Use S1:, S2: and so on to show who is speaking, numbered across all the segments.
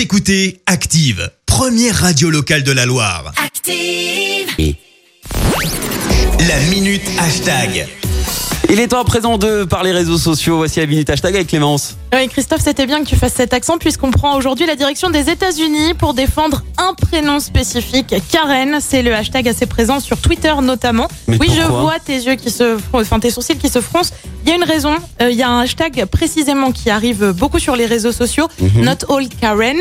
S1: Vous écoutez Active, première radio locale de la Loire.
S2: Active.
S1: La minute hashtag.
S3: Il est temps à présent de par les réseaux sociaux. Voici la minute hashtag avec Clémence.
S4: Oui, Christophe, c'était bien que tu fasses cet accent puisqu'on prend aujourd'hui la direction des États-Unis pour défendre un prénom spécifique. Karen, c'est le hashtag assez présent sur Twitter notamment.
S3: Mais
S4: oui, je vois tes yeux qui se, enfin tes sourcils qui se froncent. Il y a une raison. Euh, Il y a un hashtag précisément qui arrive beaucoup sur les réseaux sociaux.
S3: Mhm.
S4: Not all Karen.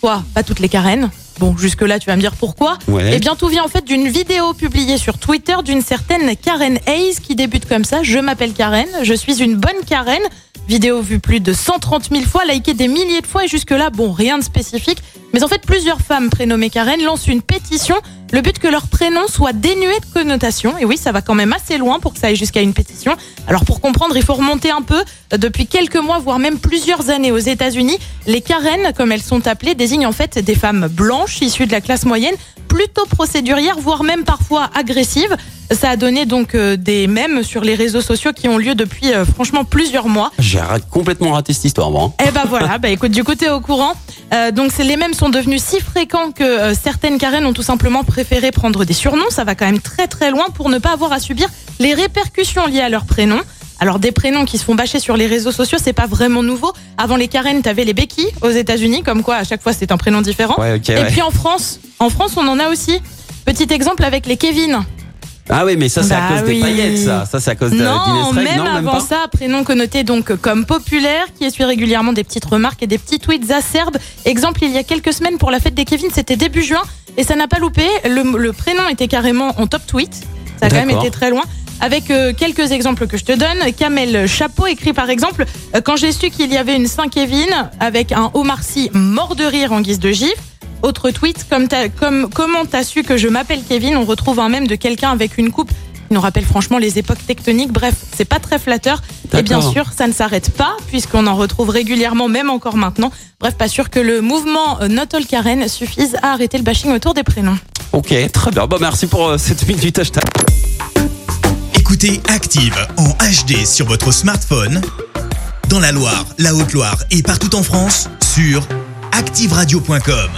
S4: Quoi? Pas toutes les Karen? Bon, jusque-là, tu vas me dire pourquoi.
S3: Ouais.
S4: Eh bien, tout vient en fait d'une vidéo publiée sur Twitter d'une certaine Karen Hayes qui débute comme ça. Je m'appelle Karen, je suis une bonne Karen. Vidéo vue plus de 130 000 fois, likée des milliers de fois et jusque-là, bon, rien de spécifique. Mais en fait, plusieurs femmes prénommées Karen lancent une pétition. Le but que leur prénom soit dénué de connotation. Et oui, ça va quand même assez loin pour que ça aille jusqu'à une pétition. Alors pour comprendre, il faut remonter un peu. Depuis quelques mois, voire même plusieurs années aux États-Unis, les Karen, comme elles sont appelées, désignent en fait des femmes blanches issues de la classe moyenne, plutôt procédurières, voire même parfois agressives. Ça a donné donc euh, des mèmes sur les réseaux sociaux qui ont lieu depuis euh, franchement plusieurs mois.
S3: J'ai complètement raté cette histoire, moi. hein.
S4: Eh ben voilà, bah écoute, du coup t'es au courant. Euh, donc les mêmes sont devenus si fréquents que euh, certaines Karen ont tout simplement préféré prendre des surnoms. Ça va quand même très très loin pour ne pas avoir à subir les répercussions liées à leur prénom. Alors des prénoms qui se font bâcher sur les réseaux sociaux, c'est pas vraiment nouveau. Avant les Karen, t'avais les Becky aux États-Unis, comme quoi à chaque fois c'est un prénom différent.
S3: Ouais,
S4: Et
S3: ouais.
S4: puis en France, en France on en a aussi. Petit exemple avec les Kevin.
S3: Ah oui, mais ça, c'est à
S4: Bah
S3: cause
S4: oui.
S3: des paillettes, ça. Ça, c'est à cause de
S4: Non, même
S3: non,
S4: avant
S3: pas
S4: ça, prénom connoté donc comme populaire, qui essuie régulièrement des petites remarques et des petits tweets acerbes. Exemple, il y a quelques semaines pour la fête des Kevin, c'était début juin, et ça n'a pas loupé. Le, le prénom était carrément en top tweet. Ça a quand même été très loin. Avec euh, quelques exemples que je te donne. Kamel Chapeau écrit par exemple euh, Quand j'ai su qu'il y avait une Saint-Kevin avec un Omar Sy mort de rire en guise de gif. Autre tweet, comme, t'as- comme comment t'as su que je m'appelle Kevin? On retrouve un même de quelqu'un avec une coupe qui nous rappelle franchement les époques tectoniques. Bref, c'est pas très flatteur. Et bien sûr, ça ne s'arrête pas puisqu'on en retrouve régulièrement, même encore maintenant. Bref, pas sûr que le mouvement euh, Not All Karen suffise à arrêter le bashing autour des prénoms.
S3: Ok, très bien. Bon, merci pour euh, cette minute hashtag.
S1: Écoutez Active en HD sur votre smartphone, dans la Loire, la Haute-Loire et partout en France, sur activeradio.com.